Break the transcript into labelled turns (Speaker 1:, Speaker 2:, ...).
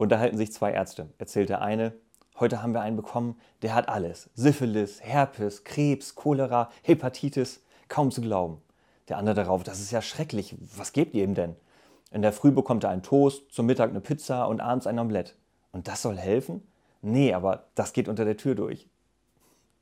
Speaker 1: Unterhalten sich zwei Ärzte. Erzählt der eine, heute haben wir einen bekommen, der hat alles. Syphilis, Herpes, Krebs, Cholera, Hepatitis. Kaum zu glauben. Der andere darauf, das ist ja schrecklich. Was gebt ihr ihm denn? In der Früh bekommt er einen Toast, zum Mittag eine Pizza und abends ein Omelett. Und das soll helfen? Nee, aber das geht unter der Tür durch.